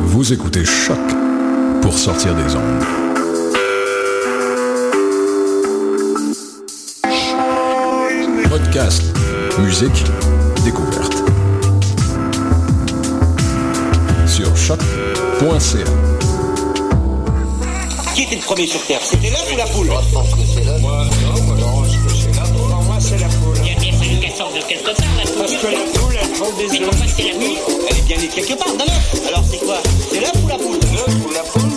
Vous écoutez Choc pour sortir des ondes. Podcast, musique, découverte. Sur choc.ca. Qui était le premier sur Terre? C'était l'œuf ou la poule? Moi, je pense que c'est l'œuf. Moi, non, moi, je pense que c'est l'œuf. Pour moi, c'est la poule. Sorte de quelque part, la poule. Parce que la poule, elle prend des Mais œufs. pourquoi c'est la nuit Elle est bien née quelque part, d'un œuf. Alors c'est quoi C'est l'œuf ou la poule L'œuf ou la poule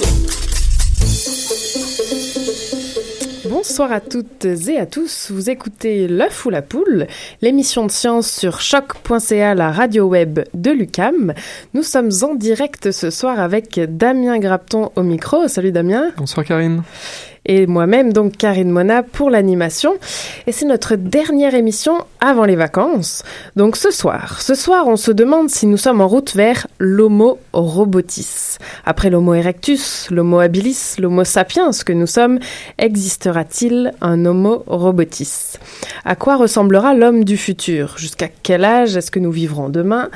Bonsoir à toutes et à tous. Vous écoutez L'œuf ou la poule, l'émission de science sur choc.ca, la radio web de l'UCAM. Nous sommes en direct ce soir avec Damien Grapton au micro. Salut Damien. Bonsoir Karine. Et moi-même, donc Karine Mona, pour l'animation. Et c'est notre dernière émission avant les vacances. Donc ce soir, ce soir, on se demande si nous sommes en route vers l'Homo robotis. Après l'Homo erectus, l'Homo habilis, l'Homo sapiens que nous sommes, existera-t-il un Homo robotis? À quoi ressemblera l'homme du futur? Jusqu'à quel âge est-ce que nous vivrons demain?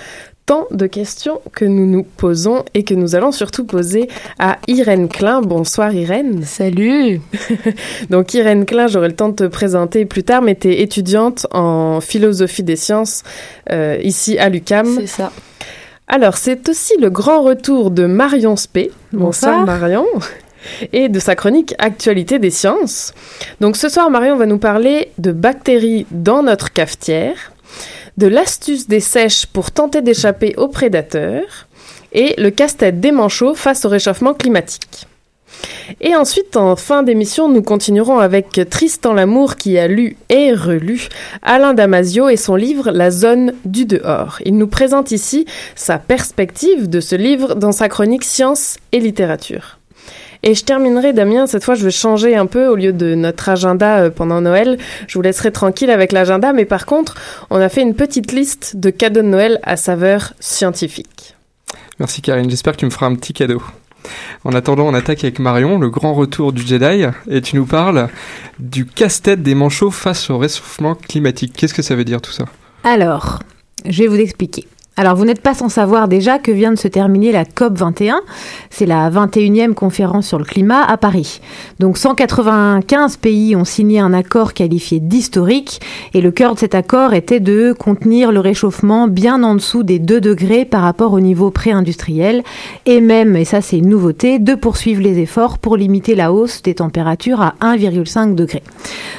Tant de questions que nous nous posons et que nous allons surtout poser à Irène Klein. Bonsoir Irène. Salut. Donc Irène Klein, j'aurai le temps de te présenter plus tard, mais tu es étudiante en philosophie des sciences euh, ici à l'UCAM. C'est ça. Alors, c'est aussi le grand retour de Marion Spé. Bonsoir, Bonsoir. Marion. Et de sa chronique Actualité des sciences. Donc ce soir, Marion va nous parler de bactéries dans notre cafetière, de l'astuce des sèches pour tenter d'échapper aux prédateurs, et le casse-tête des manchots face au réchauffement climatique. Et ensuite, en fin d'émission, nous continuerons avec Tristan Lamour qui a lu et relu Alain Damasio et son livre La zone du dehors. Il nous présente ici sa perspective de ce livre dans sa chronique Science et littérature. Et je terminerai, Damien, cette fois je vais changer un peu au lieu de notre agenda euh, pendant Noël. Je vous laisserai tranquille avec l'agenda, mais par contre, on a fait une petite liste de cadeaux de Noël à saveur scientifique. Merci Karine, j'espère que tu me feras un petit cadeau. En attendant, on attaque avec Marion, le grand retour du Jedi, et tu nous parles du casse-tête des manchots face au réchauffement climatique. Qu'est-ce que ça veut dire tout ça? Alors, je vais vous expliquer. Alors, vous n'êtes pas sans savoir déjà que vient de se terminer la COP 21. C'est la 21e conférence sur le climat à Paris. Donc, 195 pays ont signé un accord qualifié d'historique. Et le cœur de cet accord était de contenir le réchauffement bien en dessous des 2 degrés par rapport au niveau pré-industriel. Et même, et ça c'est une nouveauté, de poursuivre les efforts pour limiter la hausse des températures à 1,5 degré.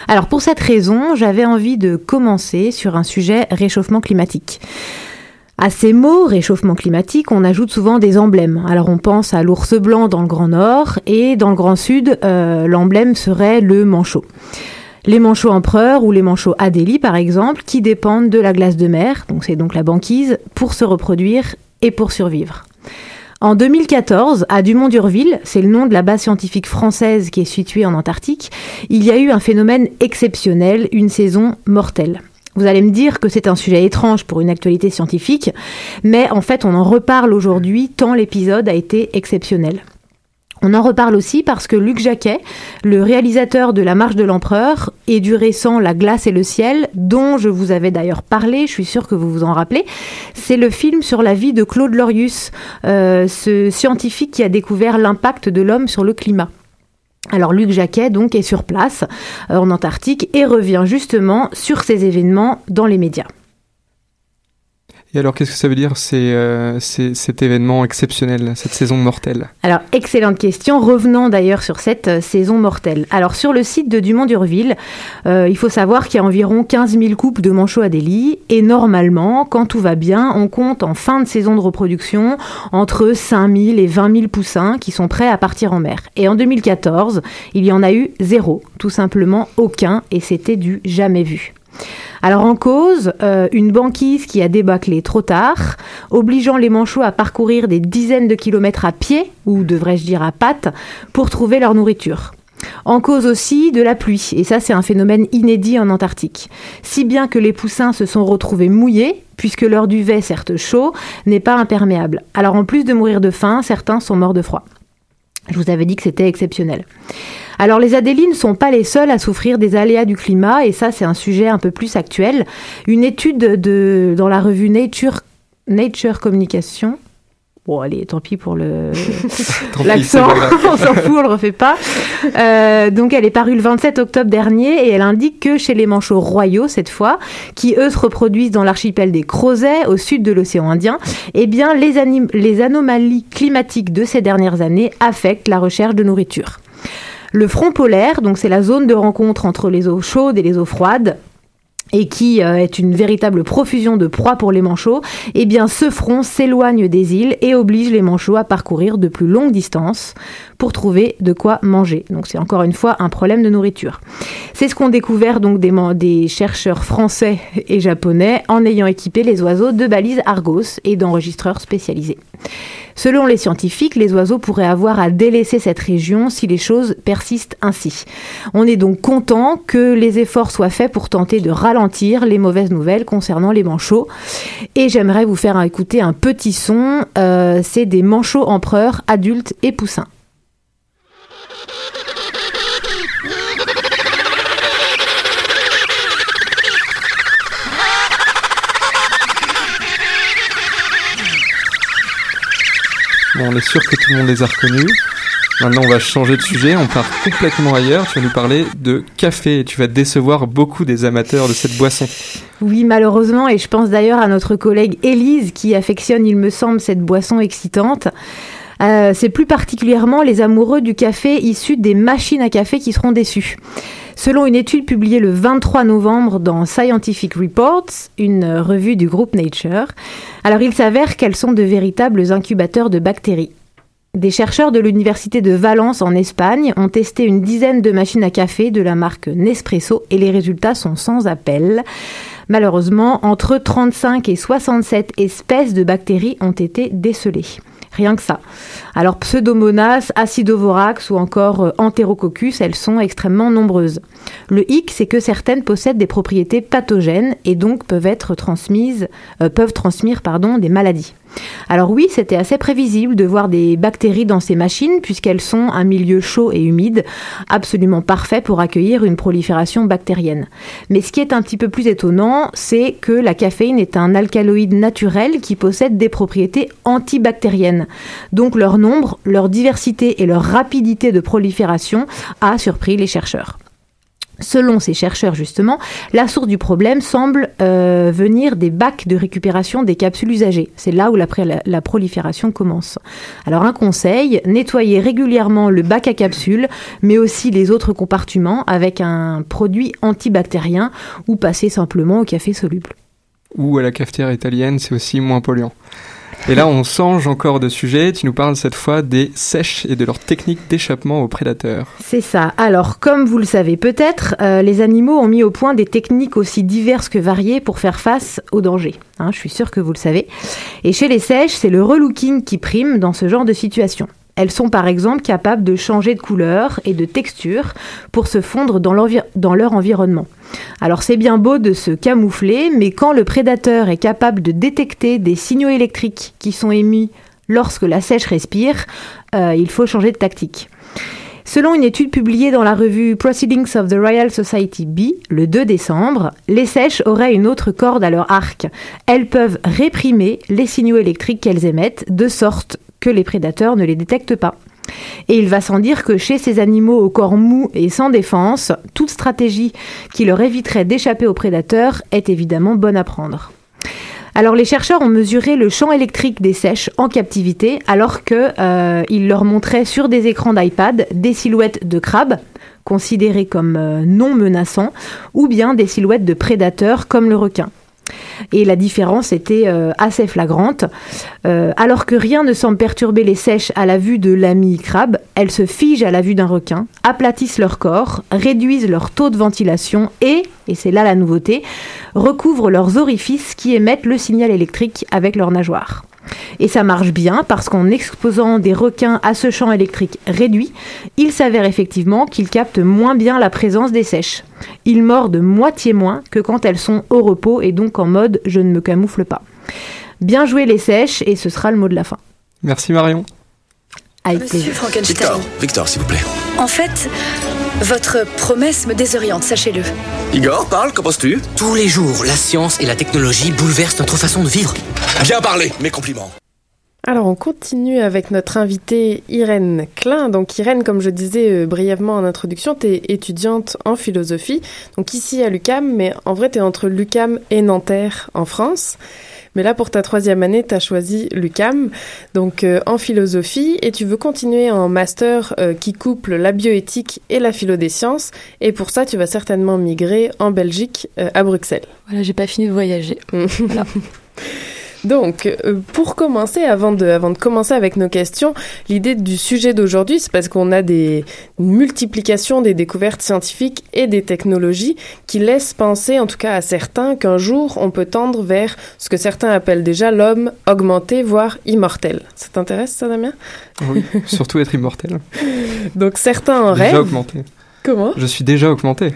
Alors, pour cette raison, j'avais envie de commencer sur un sujet réchauffement climatique. À ces mots, réchauffement climatique, on ajoute souvent des emblèmes. Alors on pense à l'ours blanc dans le Grand Nord et dans le Grand Sud, euh, l'emblème serait le manchot. Les manchots empereurs ou les manchots Adélie par exemple, qui dépendent de la glace de mer, donc c'est donc la banquise, pour se reproduire et pour survivre. En 2014, à Dumont-d'Urville, c'est le nom de la base scientifique française qui est située en Antarctique, il y a eu un phénomène exceptionnel, une saison mortelle. Vous allez me dire que c'est un sujet étrange pour une actualité scientifique, mais en fait on en reparle aujourd'hui tant l'épisode a été exceptionnel. On en reparle aussi parce que Luc Jacquet, le réalisateur de La Marche de l'Empereur et du récent La glace et le ciel, dont je vous avais d'ailleurs parlé, je suis sûre que vous vous en rappelez, c'est le film sur la vie de Claude Lorius, euh, ce scientifique qui a découvert l'impact de l'homme sur le climat. Alors Luc Jacquet donc est sur place euh, en Antarctique et revient justement sur ces événements dans les médias. Et alors, qu'est-ce que ça veut dire c'est, euh, cet événement exceptionnel, cette saison mortelle? Alors, excellente question. Revenons d'ailleurs sur cette euh, saison mortelle. Alors, sur le site de Dumont-Durville, euh, il faut savoir qu'il y a environ 15 000 couples de manchots Adélie. Et normalement, quand tout va bien, on compte en fin de saison de reproduction entre 5 000 et 20 000 poussins qui sont prêts à partir en mer. Et en 2014, il y en a eu zéro, tout simplement aucun, et c'était du jamais vu. Alors en cause, euh, une banquise qui a débâclé trop tard, obligeant les manchots à parcourir des dizaines de kilomètres à pied, ou devrais-je dire à pattes, pour trouver leur nourriture. En cause aussi de la pluie, et ça c'est un phénomène inédit en Antarctique. Si bien que les poussins se sont retrouvés mouillés, puisque leur duvet, certes chaud, n'est pas imperméable. Alors en plus de mourir de faim, certains sont morts de froid. Je vous avais dit que c'était exceptionnel. Alors les Adélies ne sont pas les seuls à souffrir des aléas du climat, et ça c'est un sujet un peu plus actuel. Une étude de, dans la revue Nature, Nature Communication, Bon, allez, tant pis pour le l'accent, on s'en fout, on le refait pas. Euh, donc, elle est parue le 27 octobre dernier et elle indique que chez les manchots royaux, cette fois, qui eux se reproduisent dans l'archipel des Crozets, au sud de l'océan Indien, eh bien, les, les anomalies climatiques de ces dernières années affectent la recherche de nourriture. Le front polaire, donc c'est la zone de rencontre entre les eaux chaudes et les eaux froides, et qui euh, est une véritable profusion de proies pour les manchots, eh bien ce front s'éloigne des îles et oblige les manchots à parcourir de plus longues distances pour trouver de quoi manger. Donc c'est encore une fois un problème de nourriture. C'est ce qu'ont découvert donc des, des chercheurs français et japonais en ayant équipé les oiseaux de balises Argos et d'enregistreurs spécialisés. Selon les scientifiques, les oiseaux pourraient avoir à délaisser cette région si les choses persistent ainsi. On est donc content que les efforts soient faits pour tenter de ralentir les mauvaises nouvelles concernant les manchots. Et j'aimerais vous faire écouter un petit son. Euh, c'est des manchots empereurs adultes et poussins. Bon, on est sûr que tout le monde les a reconnus. Maintenant, on va changer de sujet, on part complètement ailleurs. Tu vas nous parler de café tu vas décevoir beaucoup des amateurs de cette boisson. Oui, malheureusement, et je pense d'ailleurs à notre collègue Élise qui affectionne, il me semble, cette boisson excitante. Euh, c'est plus particulièrement les amoureux du café issus des machines à café qui seront déçus. Selon une étude publiée le 23 novembre dans Scientific Reports, une revue du groupe Nature, alors il s'avère qu'elles sont de véritables incubateurs de bactéries. Des chercheurs de l'université de Valence en Espagne ont testé une dizaine de machines à café de la marque Nespresso et les résultats sont sans appel. Malheureusement, entre 35 et 67 espèces de bactéries ont été décelées. Rien que ça. Alors Pseudomonas, Acidovorax ou encore euh, Enterococcus, elles sont extrêmement nombreuses. Le hic, c'est que certaines possèdent des propriétés pathogènes et donc peuvent être transmises, euh, peuvent transmettre pardon, des maladies. Alors oui, c'était assez prévisible de voir des bactéries dans ces machines puisqu'elles sont un milieu chaud et humide, absolument parfait pour accueillir une prolifération bactérienne. Mais ce qui est un petit peu plus étonnant, c'est que la caféine est un alcaloïde naturel qui possède des propriétés antibactériennes. Donc leur nombre, leur diversité et leur rapidité de prolifération a surpris les chercheurs. Selon ces chercheurs, justement, la source du problème semble euh, venir des bacs de récupération des capsules usagées. C'est là où la, la, prolifération commence. Alors un conseil, nettoyer régulièrement le bac à capsules, mais aussi les autres compartiments avec un produit antibactérien ou passer simplement au café soluble. Ou à la cafetière italienne, c'est aussi moins polluant. Et là, on change encore de sujet. Tu nous parles cette fois des sèches et de leurs techniques d'échappement aux prédateurs. C'est ça. Alors, comme vous le savez peut-être, euh, les animaux ont mis au point des techniques aussi diverses que variées pour faire face aux dangers. Hein, je suis sûre que vous le savez. Et chez les sèches, c'est le relooking qui prime dans ce genre de situation. Elles sont par exemple capables de changer de couleur et de texture pour se fondre dans, leur environnement. Alors c'est bien beau de se camoufler, mais quand le prédateur est capable de détecter des signaux électriques qui sont émis lorsque la sèche respire, euh, il faut changer de tactique. Selon une étude publiée dans la revue Proceedings of the Royal Society B le 2 décembre, les sèches auraient une autre corde à leur arc. Elles peuvent réprimer les signaux électriques qu'elles émettent de sorte que les prédateurs ne les détectent pas. Et il va sans dire que chez ces animaux au corps mou et sans défense, toute stratégie qui leur éviterait d'échapper aux prédateurs est évidemment bonne à prendre. Alors les chercheurs ont mesuré le champ électrique des sèches en captivité alors que euh, leur montraient sur des écrans d'iPad des silhouettes de crabes considérées comme euh, non menaçants ou bien des silhouettes de prédateurs comme le requin. Et la différence était euh, assez flagrante. Euh, alors que rien ne semble perturber les sèches à la vue de l'ami crabe, elles se figent à la vue d'un requin, aplatissent leur corps, réduisent leur taux de ventilation et, et c'est là la nouveauté, recouvrent leurs orifices qui émettent le signal électrique avec leurs nageoires. Et ça marche bien parce qu'en exposant des requins à ce champ électrique réduit, il s'avère effectivement qu'ils captent moins bien la présence des sèches. Ils mordent moitié moins que quand elles sont au repos et donc en mode je ne me camoufle pas. Bien joué les sèches et ce sera le mot de la fin. Merci Marion. Avec Monsieur plaisir. Frankenstein. Victor, s'il vous plaît. En fait, votre promesse me désoriente, sachez-le. Igor, parle, qu'en penses-tu? Tous les jours, la science et la technologie bouleversent notre façon de vivre. Bien parlé, mes compliments. Alors on continue avec notre invitée Irène Klein. Donc Irène, comme je disais euh, brièvement en introduction, tu es étudiante en philosophie, donc ici à l'UCAM, mais en vrai tu es entre l'UCAM et Nanterre en France. Mais là pour ta troisième année, tu as choisi l'UCAM, donc euh, en philosophie, et tu veux continuer en master euh, qui couple la bioéthique et la philo des sciences, et pour ça tu vas certainement migrer en Belgique, euh, à Bruxelles. Voilà, j'ai pas fini de voyager. Voilà. Donc, euh, pour commencer, avant de, avant de commencer avec nos questions, l'idée du sujet d'aujourd'hui, c'est parce qu'on a des une multiplication des découvertes scientifiques et des technologies qui laissent penser, en tout cas à certains, qu'un jour on peut tendre vers ce que certains appellent déjà l'homme augmenté, voire immortel. Ça t'intéresse, ça, Damien? Oui, surtout être immortel. Donc, certains en Déjà rêvent. augmenté. Comment Je suis déjà augmenté.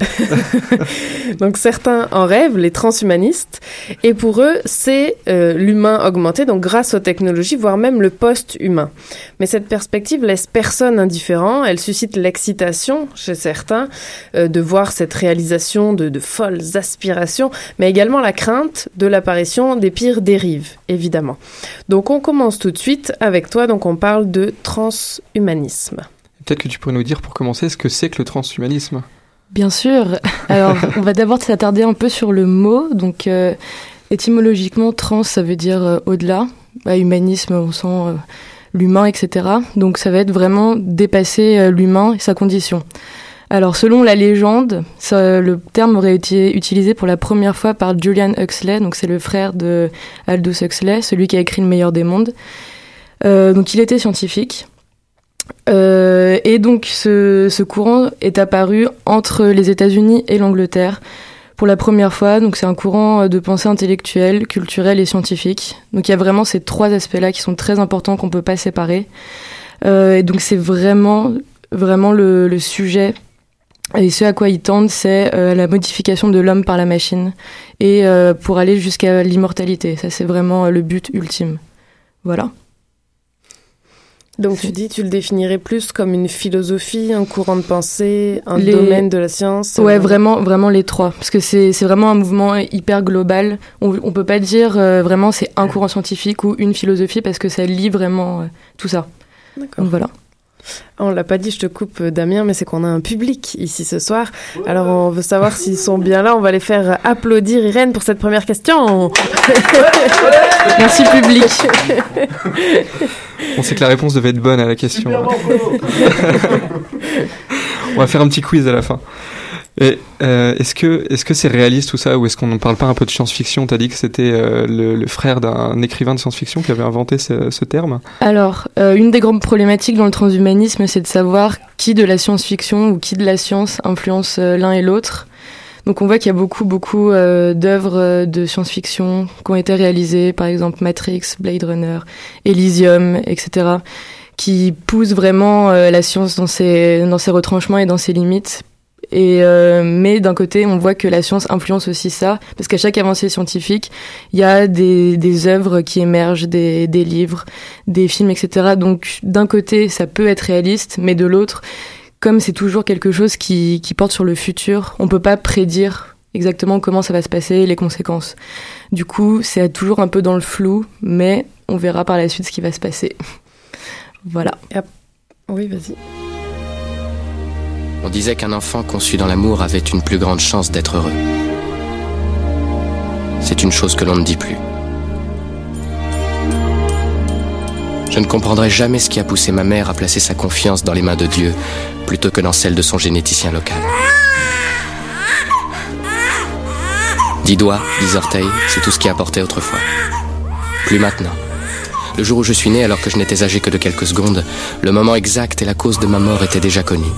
Donc certains en rêvent, les transhumanistes, et pour eux, c'est euh, l'humain augmenté, donc grâce aux technologies, voire même le post-humain. Mais cette perspective laisse personne indifférent, elle suscite l'excitation chez certains euh, de voir cette réalisation de, de folles aspirations, mais également la crainte de l'apparition des pires dérives, évidemment. Donc on commence tout de suite avec toi, donc on parle de transhumanisme. Peut-être que tu pourrais nous dire pour commencer ce que c'est que le transhumanisme. Bien sûr. Alors, on va d'abord s'attarder un peu sur le mot. Donc, euh, étymologiquement, trans, ça veut dire euh, au-delà. Bah, humanisme, on sent euh, l'humain, etc. Donc, ça va être vraiment dépasser l'humain et sa condition. Alors, selon la légende, ça- le terme aurait été utilisé pour la première fois par Julian Huxley. Donc, c'est le frère de Aldous Huxley, celui qui a écrit Le meilleur des mondes. Donc, il était scientifique. Euh, et donc ce, courant est apparu entre les États-Unis et l'Angleterre pour la première fois. Donc c'est un courant de pensée intellectuelle, culturelle et scientifique. Donc il y a vraiment ces trois aspects-là qui sont très importants qu'on peut pas séparer. Euh, et donc c'est vraiment vraiment le, sujet et ce à quoi ils tendent, c'est euh, la modification de l'homme par la machine et euh, pour aller jusqu'à l'immortalité. Ça c'est vraiment euh, le but ultime. Voilà. Donc tu dis, tu le définirais plus comme une philosophie, un courant de pensée, un Les- domaine de la science Ouais, euh, vraiment, vraiment les trois. Parce que c'est c'est vraiment un mouvement hyper global. On, on peut pas dire euh, vraiment c'est un courant scientifique ou une philosophie parce que ça lie vraiment euh, tout ça. D'accord. Donc voilà. On l'a pas dit, je te coupe Damien, mais c'est qu'on a un public ici ce soir. Alors on veut savoir s'ils sont bien là. On va les faire applaudir Irène pour cette première question. Merci public. On sait que la réponse devait être bonne à la question. On va faire un petit quiz à la fin. Et euh, est-ce que est-ce que c'est réaliste tout ça ou est-ce qu'on ne parle pas un peu de science-fiction? T'as dit que c'était euh, le, le frère d'un écrivain de science-fiction qui avait inventé ce, ce terme. Alors, euh, une des grandes problématiques dans le transhumanisme, c'est de savoir qui de la science-fiction ou qui de la science influence euh, l'un et l'autre. Donc on voit qu'il y a beaucoup, beaucoup euh, d'œuvres euh, de science-fiction qui ont été réalisées, par exemple Matrix, Blade Runner, Elysium, etc., qui poussent vraiment la science dans ses, dans ses retranchements et dans ses limites. Et euh, mais d'un côté, on voit que la science influence aussi ça, parce qu'à chaque avancée scientifique, il y a des, œuvres qui émergent, des, livres, des films, etc. Donc d'un côté, ça peut être réaliste, mais de l'autre, comme c'est toujours quelque chose qui, porte sur le futur, on peut pas prédire exactement comment ça va se passer, les conséquences. Du coup, c'est toujours un peu dans le flou, mais on verra par la suite ce qui va se passer. voilà. Oui, vas-y. On disait qu'un enfant conçu dans l'amour avait une plus grande chance d'être heureux. C'est une chose que l'on ne dit plus. Je ne comprendrai jamais ce qui a poussé ma mère à placer sa confiance dans les mains de Dieu plutôt que dans celles de son généticien local. Dix doigts, dix orteils, c'est tout ce qui apportait autrefois. Plus maintenant. Le jour où je suis né, alors que je n'étais âgé que de quelques secondes, le moment exact et la cause de ma mort étaient déjà connus.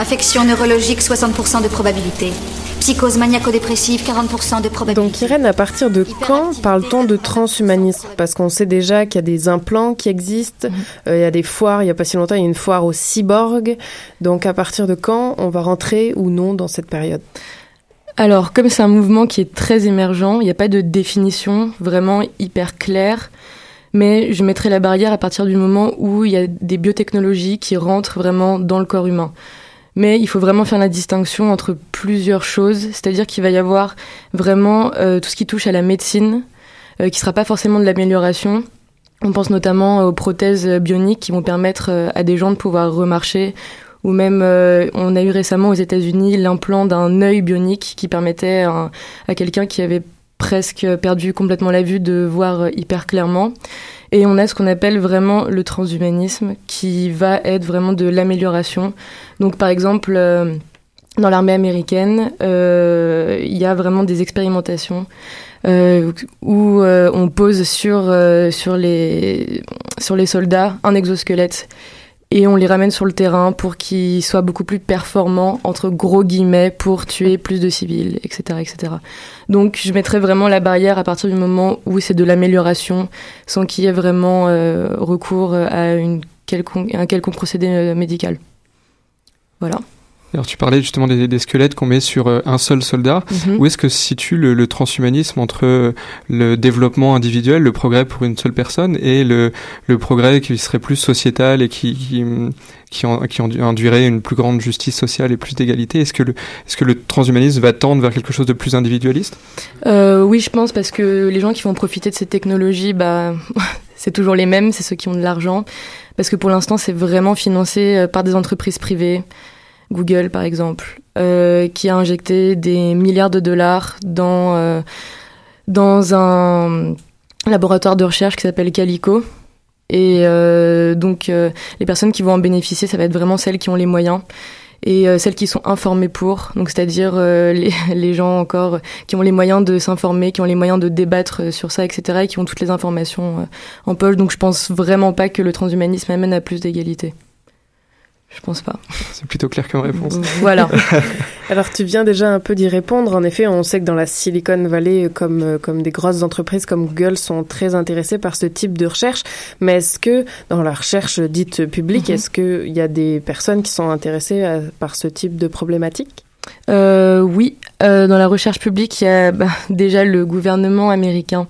Affection neurologique, 60% de probabilité. Psychose maniaco-dépressive, 40% de probabilité. Donc Irène, à partir de quand parle-t-on de transhumanisme? Parce qu'on sait déjà qu'il y a des implants qui existent, euh, il y a des foires, il n'y a pas si longtemps, il y a une foire au cyborg. Donc à partir de quand on va rentrer ou non dans cette période? Alors, comme c'est un mouvement qui est très émergent, il n'y a pas de définition vraiment hyper claire. Mais je mettrai la barrière à partir du moment où il y a des biotechnologies qui rentrent vraiment dans le corps humain. Mais il faut vraiment faire la distinction entre plusieurs choses, c'est-à-dire qu'il va y avoir vraiment euh, tout ce qui touche à la médecine, euh, qui sera pas forcément de l'amélioration. On pense notamment aux prothèses bioniques qui vont permettre euh, à des gens de pouvoir remarcher, ou même euh, on a eu récemment aux États-Unis l'implant d'un œil bionique qui permettait à, quelqu'un qui avait presque perdu complètement la vue de voir euh, hyper clairement. Et on a ce qu'on appelle vraiment le transhumanisme, qui va être vraiment de l'amélioration. Donc par exemple, euh, dans l'armée américaine, euh, il y a vraiment des expérimentations euh, où on pose sur, sur, les, sur les soldats un exosquelette et on les ramène sur le terrain pour qu'ils soient beaucoup plus performants, entre gros guillemets, pour tuer plus de civils, etc. etc. Donc je mettrais vraiment la barrière à partir du moment où c'est de l'amélioration, sans qu'il y ait vraiment euh, recours à, une quelconque, un quelconque procédé euh, médical. Voilà. Alors tu parlais justement des, des squelettes qu'on met sur euh, un seul soldat. Mhm. Où est-ce que se situe le, le transhumanisme entre euh, le développement individuel, le progrès pour une seule personne, et le, le progrès qui serait plus sociétal et qui, qui, qui, en- qui induirait une plus grande justice sociale et plus d'égalité? Est-ce que, le, est-ce que le transhumanisme va tendre vers quelque chose de plus individualiste? Euh, oui, je pense parce que les gens qui vont profiter de ces technologies, bah, c'est toujours les mêmes, c'est ceux qui ont de l'argent. Parce que pour l'instant, c'est vraiment financé par des entreprises privées. Google, par exemple, euh, qui a injecté des milliards de dollars dans, euh, dans un laboratoire de recherche qui s'appelle Calico. Et euh, donc, euh, les personnes qui vont en bénéficier, ça va être vraiment celles qui ont les moyens et celles qui sont informées pour, donc c'est-à-dire les, les gens encore qui ont les moyens de s'informer, qui ont les moyens de débattre sur ça, etc., et qui ont toutes les informations en poche. Donc je pense vraiment pas que le transhumanisme amène à plus d'égalité. Je pense pas. C'est plutôt clair comme réponse. Voilà. Alors tu viens déjà un peu d'y répondre. En effet, on sait que dans la Silicon Valley, comme, euh, comme des grosses entreprises comme Google sont très intéressées par ce type de recherche. Mais est-ce que dans la recherche dite publique, Mhm. est-ce qu'il y a des personnes qui sont intéressées à- par ce type de problématique? Euh, oui, euh, dans la recherche publique, il y a bah, déjà le gouvernement américain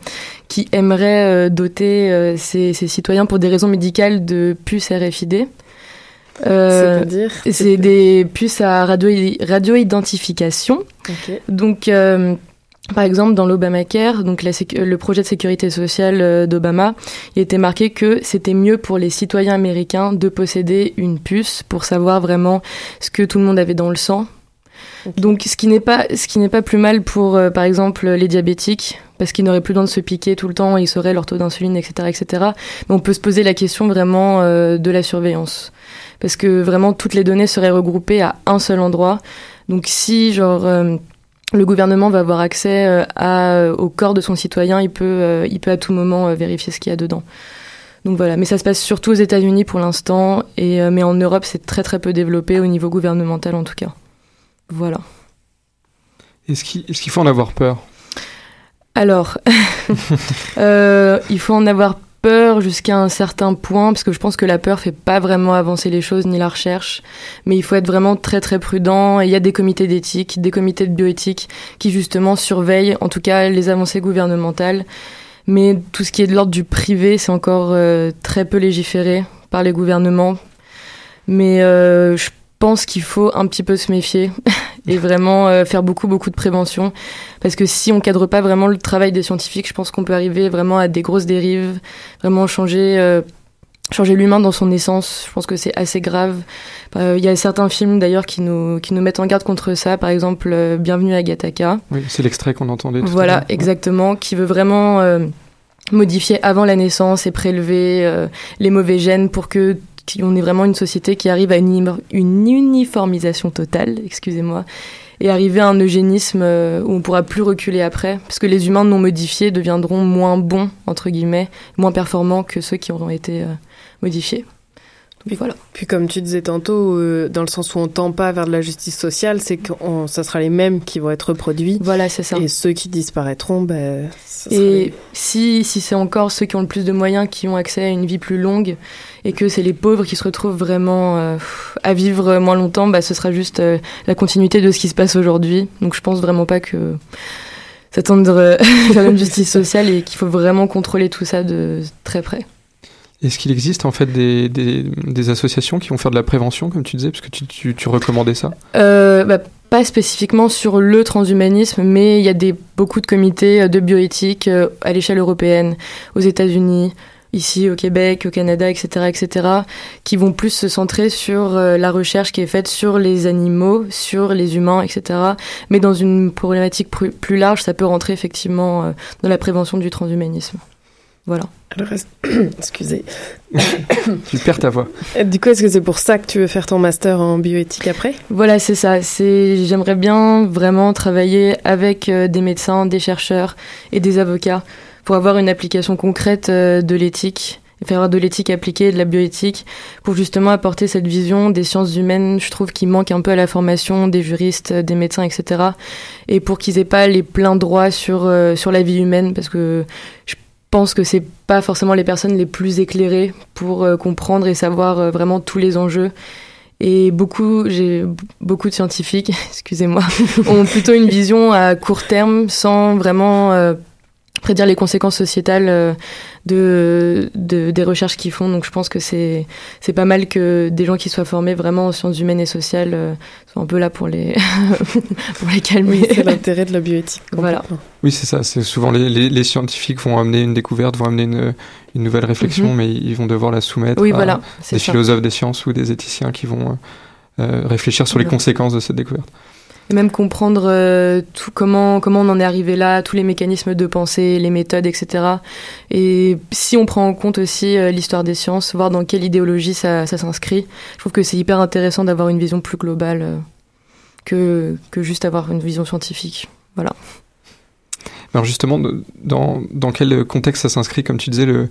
qui aimerait euh, doter euh, ses, ses citoyens pour des raisons médicales de puces RFID. Euh, C'est-à-dire C'est des puces à radio- radio-identification. Ok. Donc, euh, par exemple, dans l'Obamacare, donc la le projet de sécurité sociale euh, d'Obama, il était marqué que c'était mieux pour les citoyens américains de posséder une puce pour savoir vraiment ce que tout le monde avait dans le sang. Donc, ce qui n'est pas, ce qui n'est pas plus mal pour, euh, par exemple, les diabétiques, parce qu'ils n'auraient plus besoin de se piquer tout le temps, ils sauraient leur taux d'insuline, etc., etc. Mais on peut se poser la question vraiment euh, de la surveillance, parce que vraiment toutes les données seraient regroupées à un seul endroit. Donc, si genre euh, le gouvernement va avoir accès euh, à, euh, au corps de son citoyen, il peut, il peut à tout moment vérifier ce qu'il y a dedans. Donc voilà, mais ça se passe surtout aux États-Unis pour l'instant, et mais en Europe c'est très très peu développé au niveau gouvernemental en tout cas. Voilà. Est-ce qu'il est-ce qu'il faut en avoir peur? Alors, euh, il faut en avoir peur jusqu'à un certain point, parce que je pense que la peur fait pas vraiment avancer les choses ni la recherche, mais il faut être vraiment très très prudent. Il y a des comités d'éthique, des comités de bioéthique qui justement surveillent, en tout cas, les avancées gouvernementales. Mais tout ce qui est de l'ordre du privé, c'est encore euh, très peu légiféré par les gouvernements. Mais euh, je pense qu'il faut un petit peu se méfier et vraiment euh, faire beaucoup beaucoup de prévention parce que si on cadre pas vraiment le travail des scientifiques, je pense qu'on peut arriver vraiment à des grosses dérives, vraiment changer euh, changer l'humain dans son essence. Je pense que c'est assez grave. Euh, Il y a certains films d'ailleurs qui nous qui nous mettent en garde contre ça, par exemple Bienvenue à Gattaca. Oui, c'est l'extrait qu'on entendait. Tout à Voilà, exactement, qui veut vraiment modifier avant la naissance et prélever les mauvais gènes pour que on ait vraiment une société qui arrive à une uniformisation totale, excusez-moi, et arriver à un eugénisme euh, où on pourra plus reculer après, parce que les humains non modifiés deviendront moins bons entre guillemets, moins performants que ceux qui auront été euh, modifiés. Puis, puis comme tu disais tantôt, euh, dans le sens où on tend pas vers de la justice sociale, c'est que on- ça sera les mêmes qui vont être reproduits. Voilà, c'est ça. Et ceux qui disparaîtront, ben, ça Et les- si, si c'est encore ceux qui ont le plus de moyens qui ont accès à une vie plus longue et que c'est les pauvres qui se retrouvent vraiment euh, à vivre moins longtemps, bah, ce sera juste euh, la continuité de ce qui se passe aujourd'hui. Donc je pense vraiment pas que ça tendre euh, vers une justice sociale et qu'il faut vraiment contrôler tout ça de très près. Est-ce qu'il existe en fait des, des, associations qui vont faire de la prévention, comme tu disais, parce que tu, tu, recommandais ça? Euh, bah, pas spécifiquement sur le transhumanisme, mais il y a des, beaucoup de comités euh, de bioéthique euh, à l'échelle européenne, aux États-Unis, ici au Québec, au Canada, etc., etc., qui vont plus se centrer sur la recherche qui est faite sur les animaux, sur les humains, etc. Mais dans une problématique plus, large, ça peut rentrer effectivement dans la prévention du transhumanisme. Voilà. Alors, excusez. Tu perds ta voix. Du coup, est-ce que c'est pour ça que tu veux faire ton master en bioéthique après? Voilà, c'est ça. C'est, j'aimerais bien vraiment travailler avec euh, des médecins, des chercheurs et des avocats pour avoir une application concrète euh, de l'éthique, faire avoir de l'éthique appliquée, de la bioéthique, pour justement apporter cette vision des sciences humaines. Je trouve qu'il manque un peu à la formation des juristes, des médecins, etc. Et pour qu'ils aient pas les pleins droits sur euh, sur la vie humaine, parce que je pense que c'est pas forcément les personnes les plus éclairées pour euh, comprendre et savoir euh, vraiment tous les enjeux. Et beaucoup, j'ai beaucoup de scientifiques, excusez-moi, ont plutôt une vision à court terme sans vraiment euh, prédire les conséquences sociétales euh, de, de- des recherches qu'ils font. Donc je pense que c'est c'est pas mal que des gens qui soient formés vraiment en sciences humaines et sociales euh, soient un peu là pour les pour les calmer. Oui, c'est l'intérêt de la bioéthique. Voilà. Oui, c'est ça. C'est souvent les, les, les scientifiques vont amener une découverte, vont amener une, une nouvelle réflexion, Mhm. mais ils vont devoir la soumettre Oui, à voilà, des ça. philosophes des sciences ou des éthiciens qui vont euh, euh, réfléchir sur les Voilà. conséquences de cette découverte. Et même comprendre euh, comment comment on en est arrivé là, tous les mécanismes de pensée, les méthodes, etc. Et si on prend en compte aussi euh, l'histoire des sciences, voir dans quelle idéologie ça, s'inscrit, je trouve que c'est hyper intéressant d'avoir une vision plus globale euh, que que juste avoir une vision scientifique. Voilà. Alors justement, dans, dans quel contexte ça s'inscrit? Comme tu disais, le,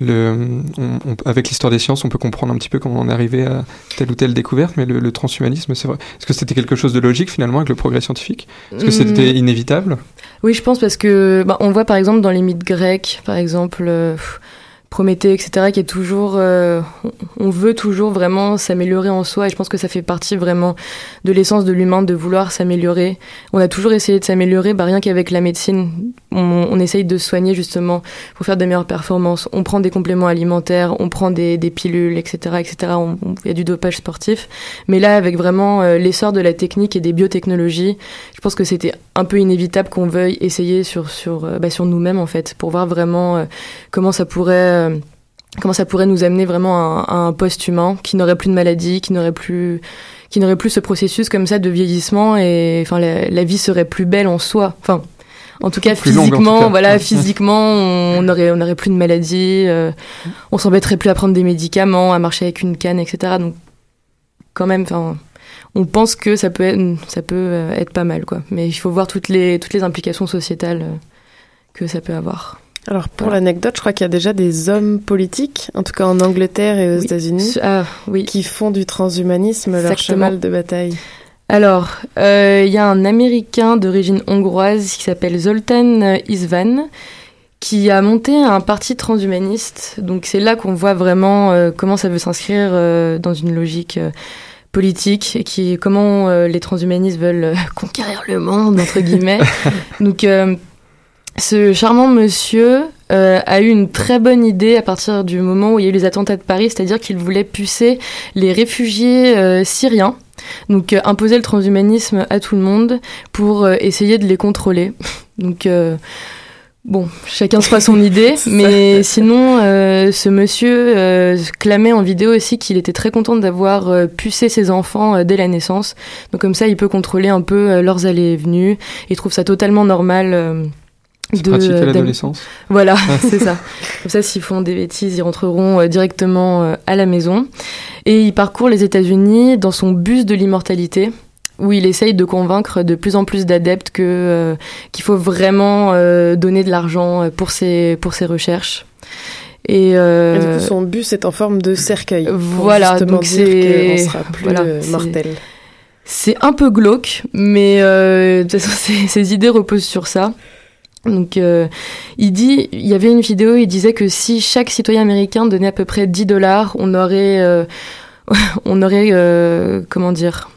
le, on- on- avec l'histoire des sciences, on peut comprendre un petit peu comment on est arrivé à telle ou telle découverte, mais le, le transhumanisme, c'est vrai. Est-ce que c'était quelque chose de logique finalement avec le progrès scientifique? Est-ce que c'était Hmm. inévitable? Oui, je pense parce que bah, on voit par exemple dans les mythes grecs, par exemple euh, Prométhée, etc., qui est toujours, euh, on- on veut toujours vraiment s'améliorer en soi, et je pense que ça fait partie vraiment de l'essence de l'humain de vouloir s'améliorer. On a toujours essayé de s'améliorer, bah, rien qu'avec la médecine, on, essaye de soigner justement pour faire des meilleures performances. On prend des compléments alimentaires, on prend des, pilules, etc., etc. Il y a du dopage sportif, mais là, avec vraiment euh, l'essor de la technique et des biotechnologies, je pense que c'était un peu inévitable qu'on veuille essayer sur sur euh, bah, sur nous-mêmes en fait, pour voir vraiment euh, comment ça pourrait comment ça pourrait nous amener vraiment à un poste humain qui n'aurait plus de maladie, qui n'aurait plus qui n'aurait plus ce processus comme ça de vieillissement et enfin la, la vie serait plus belle en soi. Enfin en tout cas Plus longue, en tout physiquement, cas. voilà, physiquement, on aurait on aurait plus de maladie, euh, on s'embêterait plus à prendre des médicaments, à marcher avec une canne, etc. Donc quand même, enfin on pense que ça peut être, ça peut euh, être pas mal quoi. Mais il faut voir toutes les toutes les implications sociétales euh, que ça peut avoir. Alors pour l'anecdote, je crois qu'il y a déjà des hommes politiques, en tout cas en Angleterre et aux États-Unis, qui font du transhumanisme leur Ah, Exactement. cheval de bataille. Alors, euh, il y a un Américain d'origine hongroise qui s'appelle Zoltan Isvan, qui a monté un parti transhumaniste. Donc c'est là qu'on voit vraiment euh, comment ça veut s'inscrire euh, dans une logique euh, politique et qui comment euh, les transhumanistes veulent euh, conquérir le monde entre guillemets. Donc euh, ce charmant monsieur euh, a eu une très bonne idée à partir du moment où il y a eu les attentats de Paris, c'est-à-dire qu'il voulait pucer les réfugiés euh, syriens. Donc euh, imposer le transhumanisme à tout le monde pour euh, essayer de les contrôler. Donc euh, bon, chacun se fera son idée, mais sinon ce monsieur clamait en vidéo aussi qu'il était très content d'avoir pucé ses enfants dès la naissance. Donc comme ça, il peut contrôler un peu leurs allées et venues. Il trouve ça totalement normal. De, pratique à d'am- l'adolescence. Voilà, c'est ça. Comme ça, s'ils font des bêtises, ils rentreront euh, directement euh, à la maison. Et il parcourt les États-Unis dans son bus de l'immortalité, où il essaye de convaincre de plus en plus d'adeptes que euh, qu'il faut vraiment euh, donner de l'argent pour ses pour ses recherches. Et, euh, Et du coup, son bus est en forme de cercueil. voilà, donc c'est qu'on sera plus voilà, mortel. C'est un peu glauque, mais euh, de toute façon, ses, ses idées reposent sur ça. Donc, euh, il dit, il y avait une vidéo, il disait que si chaque citoyen américain donnait à peu près 10 dollars, on aurait, euh, on aurait, euh, comment dire,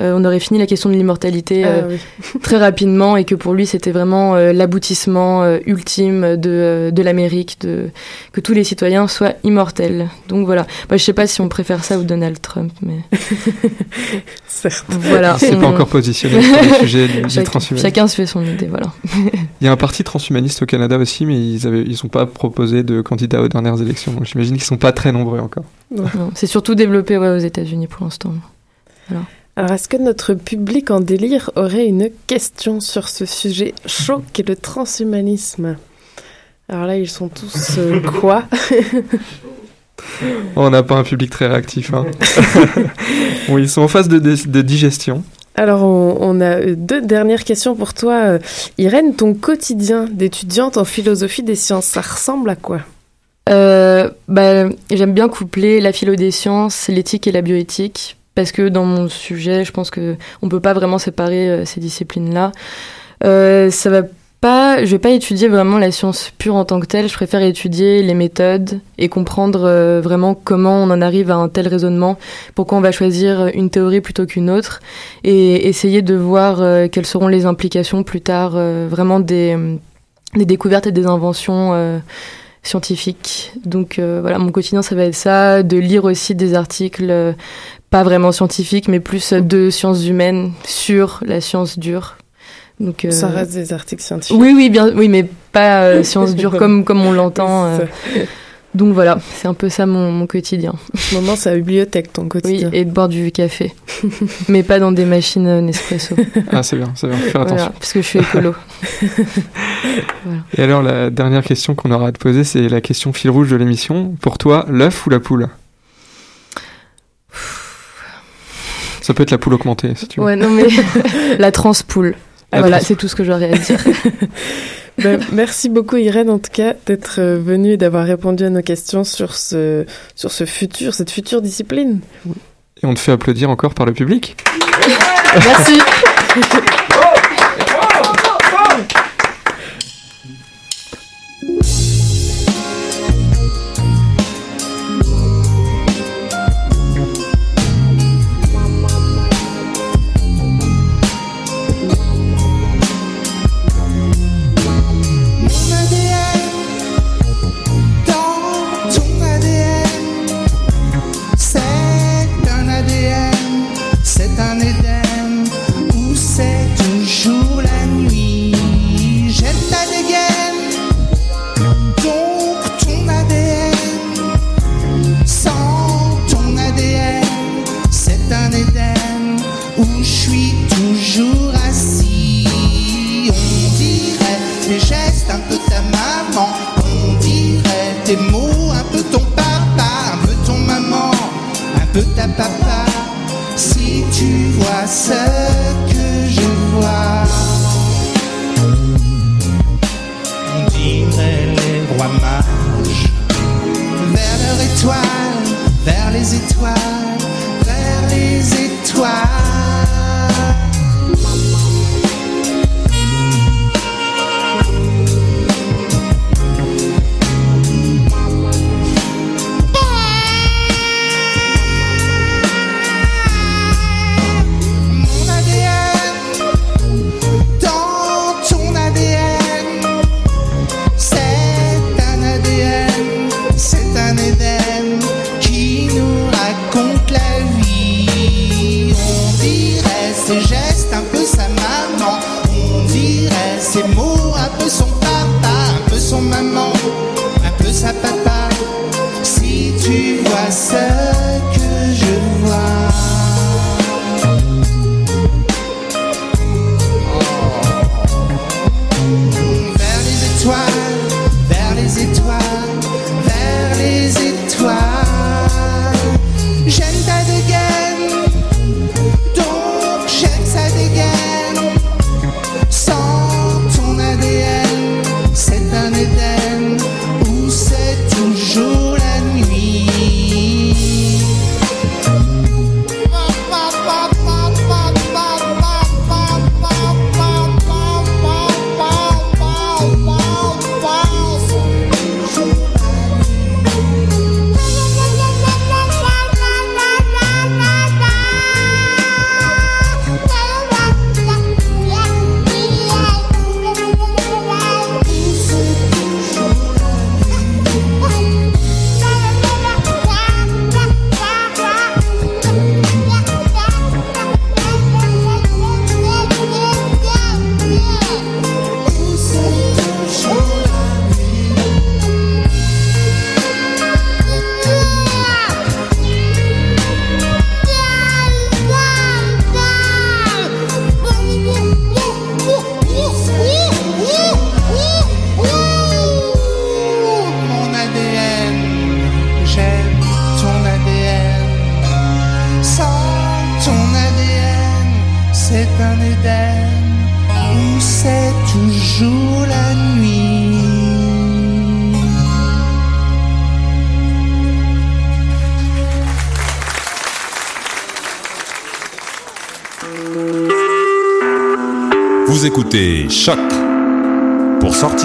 euh, on aurait fini la question de l'immortalité Ah euh, très rapidement et que pour lui c'était vraiment euh, l'aboutissement euh, ultime de, euh, de l'Amérique, de que tous les citoyens soient immortels. Donc voilà. Moi, je sais pas si on préfère ça ou Donald Trump, mais Certes. voilà. Il s'est on- pas encore positionné sur le sujet du, du Chac- transhumanisme. Chacun se fait son idée, voilà. Il y a un parti transhumaniste au Canada aussi, mais ils avaient, ils ont pas proposé de candidat aux dernières élections. Donc j'imagine qu'ils sont pas très nombreux encore. Non, C'est surtout développé ouais, aux États-Unis pour l'instant. Voilà. Alors, est-ce que notre public en délire aurait une question sur ce sujet chaud qu'est le transhumanisme? Alors là, ils sont tous euh, quoi? Oh, on n'a pas un public très réactif. Hein. oui, ils sont en phase de, de- de digestion. Alors, on, on a euh, deux dernières questions pour toi. Euh, Irène, ton quotidien d'étudiante en philosophie des sciences, ça ressemble à quoi? Euh, bah, J'aime bien coupler la philo des sciences, l'éthique et la bioéthique, parce que dans mon sujet, je pense que on peut pas vraiment séparer euh, ces disciplines-là. Euh, ça va pas, je vais pas étudier vraiment la science pure en tant que telle. Je préfère étudier les méthodes et comprendre euh, vraiment comment on en arrive à un tel raisonnement, pourquoi on va choisir une théorie plutôt qu'une autre, et essayer de voir quelles seront les implications plus tard, vraiment des, découvertes et des inventions. scientifiques. Donc voilà, mon quotidien, ça va être ça, de lire aussi des articles pas vraiment scientifiques, mais plus de sciences humaines sur la science dure. Donc, euh, Ça reste des articles scientifiques. Oui, oui, bien, oui, mais pas euh, science dure comme, comme on l'entend. euh. Donc voilà, c'est un peu ça mon, mon quotidien. Moment, c'est la bibliothèque, ton Oui, quotidien. et de boire du café. mais pas dans des machines euh, Nespresso. Ah, c'est bien, c'est bien. Faire Voilà, attention. parce que je suis écolo. Et alors, la dernière question qu'on aura à te poser, c'est la question fil rouge de l'émission. Pour toi, l'œuf ou la poule? Ça peut être la poule augmentée, si tu veux. Ouais, non, mais la transpoule. La voilà, trans- c'est tout ce que j'aurais à dire. Ben, merci beaucoup Irène en tout cas d'être euh, venue et d'avoir répondu à nos questions sur ce, sur ce futur, cette future discipline. Et on te fait applaudir encore par le public. Merci. Papa. Si tu vois ce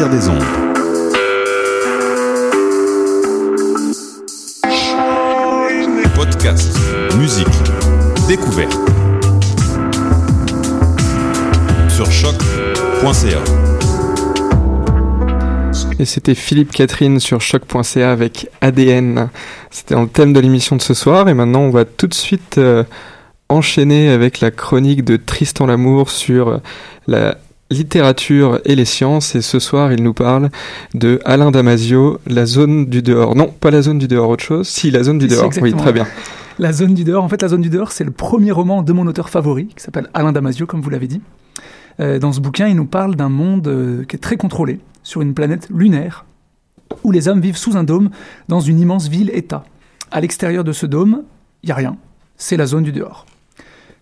sortir des ondes. Podcast, musique, découverte. Sur choc.ca. Et c'était Philippe Catherine sur choc.ca avec ADN. C'était le thème de l'émission de ce soir. Et maintenant, on va tout de suite euh, enchaîner avec la chronique de Tristan Lamour sur la littérature et les sciences. Et ce soir, il nous parle de Alain Damasio, La zone du dehors. Non, pas la zone du dehors, autre chose. Si, la zone du dehors. Oui, très bien. La zone du dehors. En fait, la zone du dehors, c'est le premier roman de mon auteur favori, qui s'appelle Alain Damasio, comme vous l'avez dit. Euh, dans ce bouquin, il nous parle d'un monde euh, qui est très contrôlé, sur une planète lunaire, où les hommes vivent sous un dôme, dans une immense ville-État. À l'extérieur de ce dôme, il n'y a rien. C'est la zone du dehors.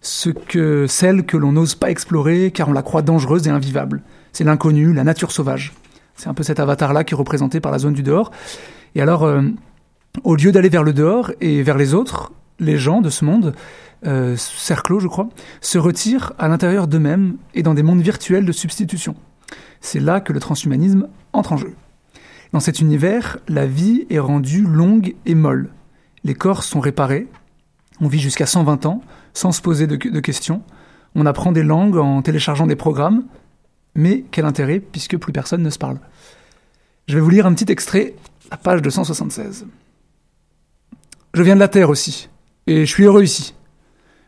Ce que, celle que l'on n'ose pas explorer car on la croit dangereuse et invivable. C'est l'inconnu, la nature sauvage. C'est un peu cet avatar-là qui est représenté par la zone du dehors. Et alors, euh, au lieu d'aller vers le dehors et vers les autres, les gens de ce monde, euh, cerclos je crois, se retirent à l'intérieur d'eux-mêmes et dans des mondes virtuels de substitution. C'est là que le transhumanisme entre en jeu. Dans cet univers, la vie est rendue longue et molle. Les corps sont réparés, on vit jusqu'à 120 ans sans se poser de, questions, on apprend des langues en téléchargeant des programmes, mais quel intérêt puisque plus personne ne se parle. Je vais vous lire un petit extrait, la page 276. Je viens de la Terre aussi, et je suis heureux ici.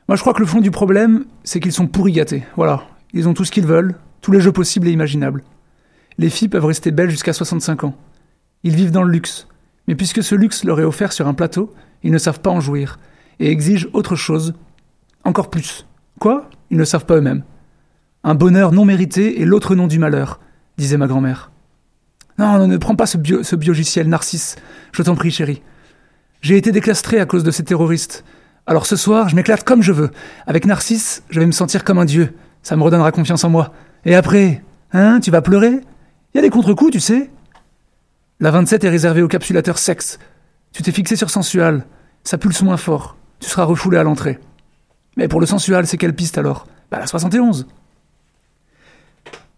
Moi je crois que le fond du problème, c'est qu'ils sont pourri gâtés. Voilà, ils ont tout ce qu'ils veulent, tous les jeux possibles et imaginables. Les filles peuvent rester belles jusqu'à 65 ans. Ils vivent dans le luxe, mais puisque ce luxe leur est offert sur un plateau, ils ne savent pas en jouir, et exigent autre chose, encore plus. Quoi? Ils ne savent pas eux-mêmes. Un bonheur non mérité est l'autre nom du malheur, disait ma grand-mère. Non, ne prends pas ce, bio, ce biogiciel, Narcisse. Je t'en prie, chérie. J'ai été déclastré à cause de ces terroristes. Alors ce soir, je m'éclate comme je veux. Avec Narcisse, je vais me sentir comme un dieu. Ça me redonnera confiance en moi. Et après, hein, tu vas pleurer? Il y a des contre-coups, tu sais. La 27 est réservée au capsulateur sexe. Tu t'es fixé sur sensual. Ça pulse moins fort. Tu seras refoulé à l'entrée. Mais pour le sensual, c'est quelle piste alors? Bah la 71.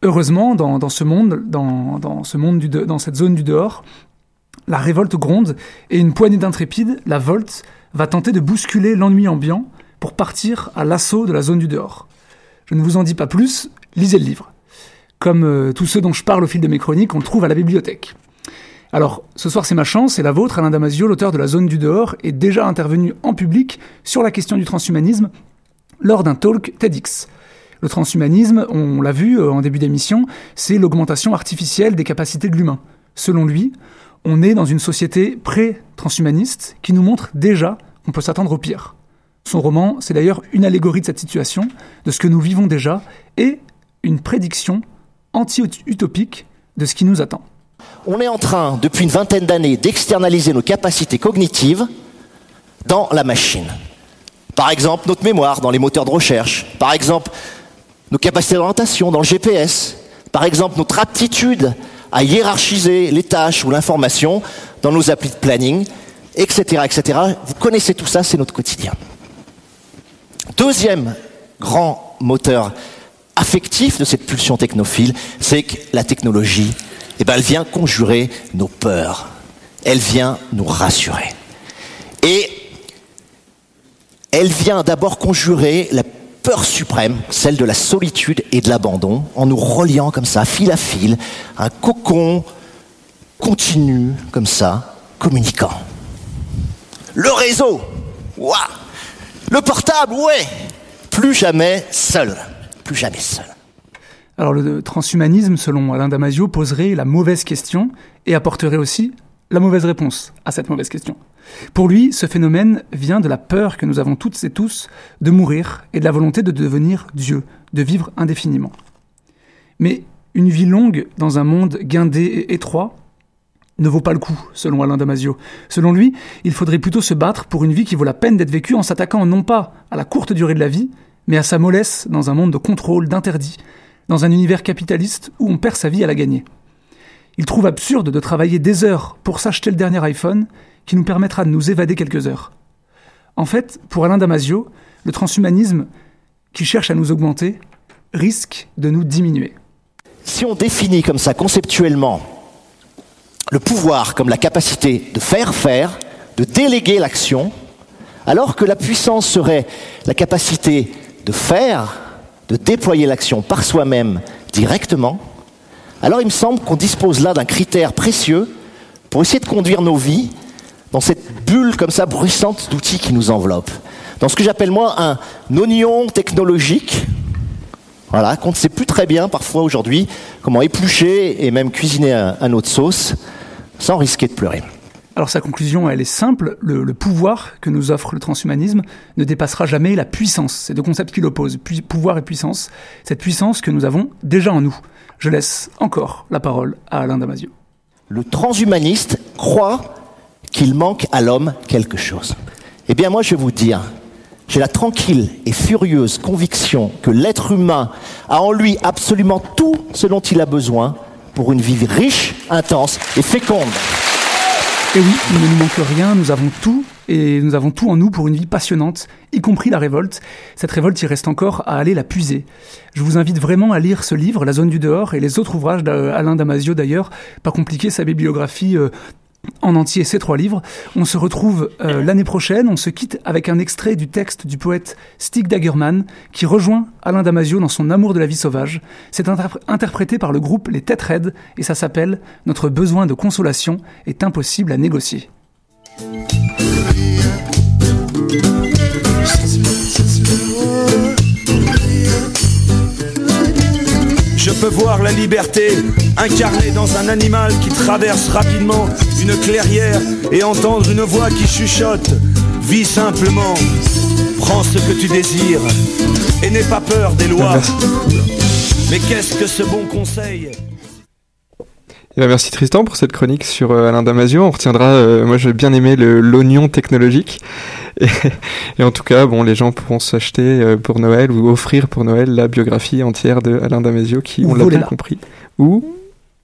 Heureusement, dans, ce monde, dans, ce monde dans cette zone du dehors, la révolte gronde et une poignée d'intrépides, la Volte, va tenter de bousculer l'ennui ambiant pour partir à l'assaut de la zone du dehors. Je ne vous en dis pas plus, lisez le livre. Comme euh, tous ceux dont je parle au fil de mes chroniques, on le trouve à la bibliothèque. Alors, ce soir c'est ma chance, et la vôtre, Alain Damasio, l'auteur de La Zone du Dehors, est déjà intervenu en public sur la question du transhumanisme lors d'un talk TEDx. Le transhumanisme, on l'a vu euh, en début d'émission, c'est l'augmentation artificielle des capacités de l'humain. Selon lui, on est dans une société pré-transhumaniste qui nous montre déjà qu'on peut s'attendre au pire. Son roman, c'est d'ailleurs une allégorie de cette situation, de ce que nous vivons déjà, et une prédiction anti-utopique de ce qui nous attend. On est en train, depuis une vingtaine d'années, d'externaliser nos capacités cognitives dans la machine. Par exemple, notre mémoire dans les moteurs de recherche. Par exemple, nos capacités d'orientation dans le GPS. Par exemple, notre aptitude à hiérarchiser les tâches ou l'information dans nos applis de planning, etc., etc. Vous connaissez tout ça, c'est notre quotidien. Deuxième grand moteur affectif de cette pulsion technophile, c'est que la technologie, eh ben, elle vient conjurer nos peurs. Elle vient nous rassurer. Et elle vient d'abord conjurer la peur suprême, celle de la solitude et de l'abandon, en nous reliant comme ça, fil à fil, un cocon continu, comme ça, communicant. Le réseau, ouah Le portable, ouais Plus jamais seul. Plus jamais seul. Alors le transhumanisme, selon Alain Damasio, poserait la mauvaise question et apporterait aussi la mauvaise réponse à cette mauvaise question. Pour lui, ce phénomène vient de la peur que nous avons toutes et tous de mourir et de la volonté de devenir Dieu, de vivre indéfiniment. Mais une vie longue dans un monde guindé et étroit ne vaut pas le coup, selon Alain Damasio. Selon lui, il faudrait plutôt se battre pour une vie qui vaut la peine d'être vécue en s'attaquant non pas à la courte durée de la vie, mais à sa mollesse dans un monde de contrôle, d'interdit, dans un univers capitaliste où on perd sa vie à la gagner. Il trouve absurde de travailler des heures pour s'acheter le dernier iPhone qui nous permettra de nous évader quelques heures. En fait, pour Alain Damasio, le transhumanisme, qui cherche à nous augmenter, risque de nous diminuer. Si on définit comme ça conceptuellement le pouvoir comme la capacité de faire faire, de déléguer l'action, alors que la puissance serait la capacité de faire, de déployer l'action par soi-même directement, alors il me semble qu'on dispose là d'un critère précieux pour essayer de conduire nos vies dans cette bulle comme ça bruissante d'outils qui nous enveloppent. Dans ce que j'appelle moi un oignon technologique, voilà, qu'on ne sait plus très bien parfois aujourd'hui comment éplucher et même cuisiner à, notre sauce sans risquer de pleurer. Alors sa conclusion, elle est simple, le, pouvoir que nous offre le transhumanisme ne dépassera jamais la puissance. C'est deux concepts qui l'opposent, pouvoir et puissance. Cette puissance que nous avons déjà en nous. Je laisse encore la parole à Alain Damasio. Le transhumaniste croit qu'il manque à l'homme quelque chose. Eh bien moi je vais vous dire, j'ai la tranquille et furieuse conviction que l'être humain a en lui absolument tout ce dont il a besoin pour une vie riche, intense et féconde. Et oui, il ne nous manque rien, nous avons tout, et nous avons tout en nous pour une vie passionnante, y compris la révolte. Cette révolte, il reste encore à aller la puiser. Je vous invite vraiment à lire ce livre, La zone du dehors, et les autres ouvrages d'Alain Damasio d'ailleurs. Pas compliqué, sa bibliographie euh, en entier ces trois livres. On se retrouve euh, l'année prochaine. On se quitte avec un extrait du texte du poète Stig Dagerman qui rejoint Alain Damasio dans son amour de la vie sauvage. C'est interprété par le groupe Les Têtes Raides et ça s'appelle Notre besoin de consolation est impossible à négocier. Peux voir la liberté incarnée dans un animal qui traverse rapidement une clairière et entendre une voix qui chuchote. Vis simplement, prends ce que tu désires et n'aie pas peur des lois. Mais qu'est-ce que ce bon conseil eh ben, merci Tristan pour cette chronique sur euh, Alain Damasio. On retiendra, euh, moi j'ai bien aimé l'oignon technologique. Et, en tout cas, bon, les gens pourront s'acheter euh, pour Noël ou offrir pour Noël la biographie entière de Alain Damasio qui, on l'a bien compris. Ou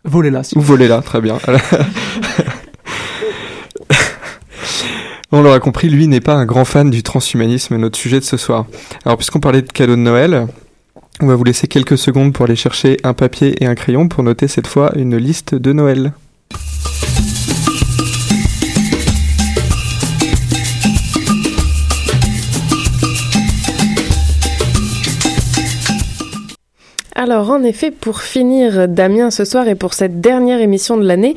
Volez-la. ou volez-la, très bien. On l'aura compris, lui n'est pas un grand fan du transhumanisme, notre sujet de ce soir. Alors puisqu'on parlait de cadeaux de Noël, on va vous laisser quelques secondes pour aller chercher un papier et un crayon pour noter cette fois une liste de Noël. Alors en effet, pour finir, Damien, ce soir et pour cette dernière émission de l'année,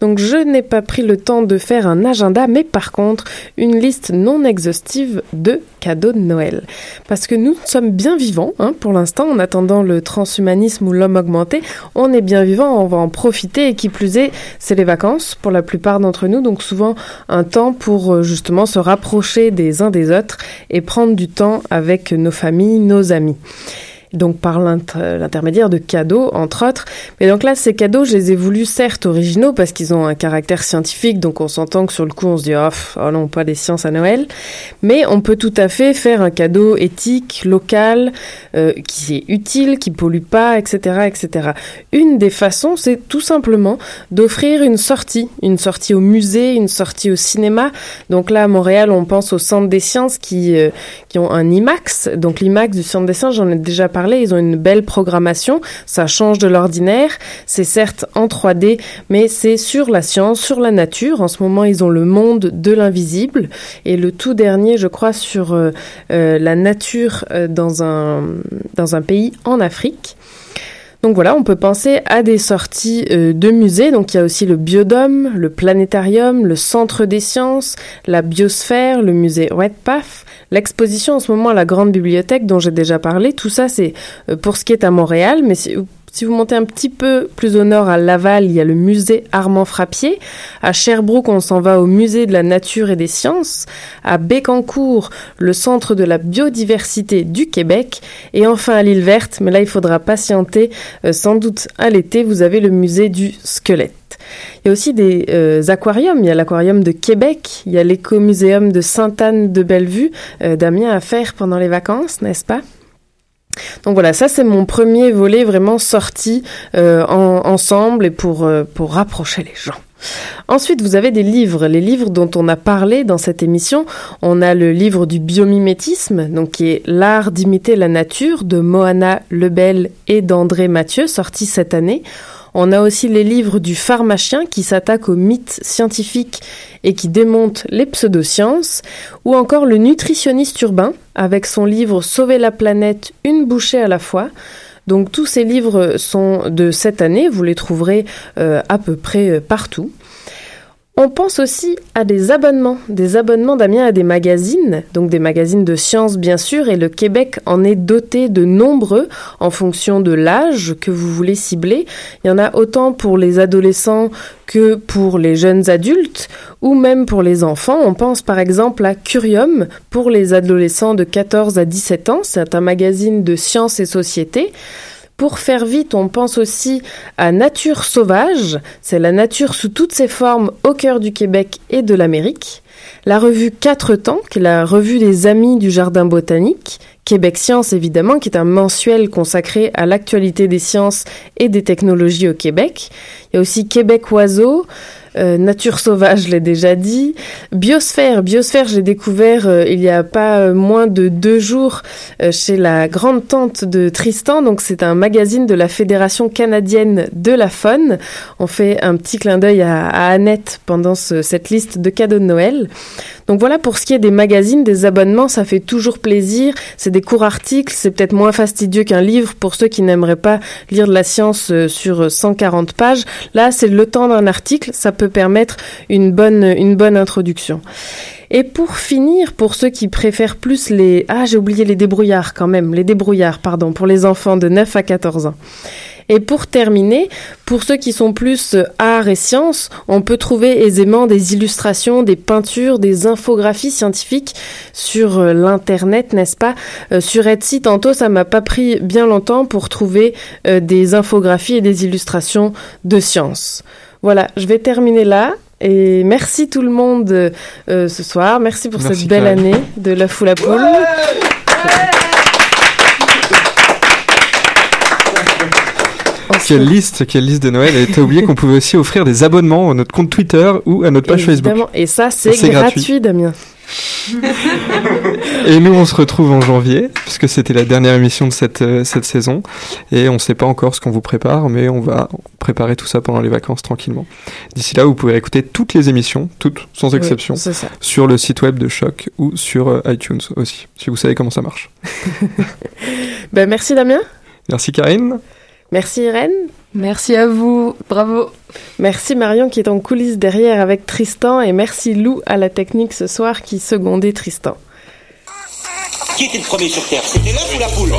donc je n'ai pas pris le temps de faire un agenda, mais par contre une liste non exhaustive de cadeaux de Noël. Parce que nous sommes bien vivants, hein, pour l'instant, en attendant le transhumanisme ou l'homme augmenté, on est bien vivant, on va en profiter et qui plus est, c'est les vacances pour la plupart d'entre nous, donc souvent un temps pour euh, justement se rapprocher des uns des autres et prendre du temps avec nos familles, nos amis donc par l'intermédiaire de cadeaux, entre autres. Mais donc là, ces cadeaux, je les ai voulus certes originaux parce qu'ils ont un caractère scientifique, donc on s'entend que sur le coup, on se dit oh, oh, non, pas des sciences à Noël. Mais on peut tout à fait faire un cadeau éthique, local, euh, qui est utile, qui pollue pas, etc., etc. Une des façons, c'est tout simplement d'offrir une sortie, une sortie au musée, une sortie au cinéma. Donc là, à Montréal, on pense au Centre des sciences qui, euh, qui ont un IMAX. Donc l'IMAX du Centre des sciences, j'en ai déjà parlé ils ont une belle programmation, ça change de l'ordinaire. C'est certes en 3D, mais c'est sur la science, sur la nature. En ce moment, ils ont le monde de l'invisible et le tout dernier, je crois, sur euh, euh, la nature euh, dans un dans un pays en Afrique. Donc voilà, on peut penser à des sorties de musées. Donc il y a aussi le Biodôme, le Planétarium, le Centre des Sciences, la Biosphère, le musée Redpath, L'exposition en ce moment à la Grande Bibliothèque dont j'ai déjà parlé, tout ça c'est euh, pour ce qui est à Montréal, mais si, vous montez un petit peu plus au nord à Laval, il y a le musée Armand Frappier. À Sherbrooke, on s'en va au musée de la nature et des sciences. À Bécancourt, le centre de la biodiversité du Québec. Et enfin à l'île verte, mais là il faudra patienter, euh, sans doute à l'été, vous avez le musée du squelette. Il y a aussi des euh, aquariums. Il y a l'aquarium de Québec, il y a l'écomuséum de Sainte-Anne-de-Bellevue. Euh, Damien à faire pendant les vacances, n'est-ce pas? Donc voilà, ça c'est mon premier volet vraiment sorti euh, ensemble et pour, pour rapprocher les gens. Ensuite, vous avez des livres, les livres dont on a parlé dans cette émission. On a le livre du biomimétisme, donc qui est L'art d'imiter la nature de Moana Lebel et d'André Mathieu, sorti cette année. On a aussi les livres du pharmacien qui s'attaque aux mythes scientifiques et qui démonte les pseudosciences, ou encore le nutritionniste urbain avec son livre Sauver la planète, une bouchée à la fois. Donc tous ces livres sont de cette année, vous les trouverez euh, à peu près euh, partout. On pense aussi à des abonnements, des abonnements Damien à des magazines, donc des magazines de sciences bien sûr, et le Québec en est doté de nombreux en fonction de l'âge que vous voulez cibler. Il y en a autant pour les adolescents que pour les jeunes adultes ou même pour les enfants. On pense par exemple à Curium pour les adolescents de 14 à 17 ans, c'est un magazine de sciences et société. Pour faire vite, on pense aussi à Nature sauvage, c'est la nature sous toutes ses formes au cœur du Québec et de l'Amérique. La revue Quatre temps, qui est la revue des amis du jardin botanique. Québec Science, évidemment, qui est un mensuel consacré à l'actualité des sciences et des technologies au Québec. Il y a aussi Québec Oiseau, euh, nature sauvage, je l'ai déjà dit. Biosphère, biosphère, j'ai découvert euh, il y a pas euh, moins de deux jours chez la grande tante de Tristan. Donc c'est un magazine de la Fédération canadienne de la faune. On fait un petit clin d'œil à, Annette pendant cette liste de cadeaux de Noël. Donc voilà pour ce qui est des magazines, des abonnements, ça fait toujours plaisir. C'est des courts articles, c'est peut-être moins fastidieux qu'un livre pour ceux qui n'aimeraient pas lire de la science sur 140 pages. Là, c'est le temps d'un article, ça peut permettre une bonne, une bonne introduction. Et pour finir, pour ceux qui préfèrent plus les... Ah, j'ai oublié les débrouillards quand même, les débrouillards, pardon, pour les enfants de 9 à 14 ans. Et pour terminer, pour ceux qui sont plus euh, art et sciences, on peut trouver aisément des illustrations, des peintures, des infographies scientifiques sur euh, l'internet, n'est-ce pas? Euh, Sur Etsy, tantôt, ça m'a pas pris bien longtemps pour trouver des infographies et des illustrations de sciences. Voilà, je vais terminer là. Et merci tout le monde euh, ce soir. Merci pour cette belle année de la foule à poule. Quelle liste, quelle liste de Noël Et t'as oublié qu'on pouvait aussi offrir des abonnements à notre compte Twitter ou à notre page Facebook. Et ça, c'est gratuit, Damien. et nous, on se retrouve en janvier, puisque c'était la dernière émission de cette, euh, cette saison. Et on ne sait pas encore ce qu'on vous prépare, mais on va préparer tout ça pendant les vacances tranquillement. D'ici là, vous pouvez écouter toutes les émissions, toutes, sans exception, sur le site web de Choc ou sur euh, iTunes aussi, si vous savez comment ça marche. ben, merci Damien. Merci Karine. Merci Irène. Merci à vous, bravo. Merci Marion qui est en coulisses derrière avec Tristan et merci Lou à la technique ce soir qui secondait Tristan. Qui était le premier sur Terre? C'était l'œuf ou la poule?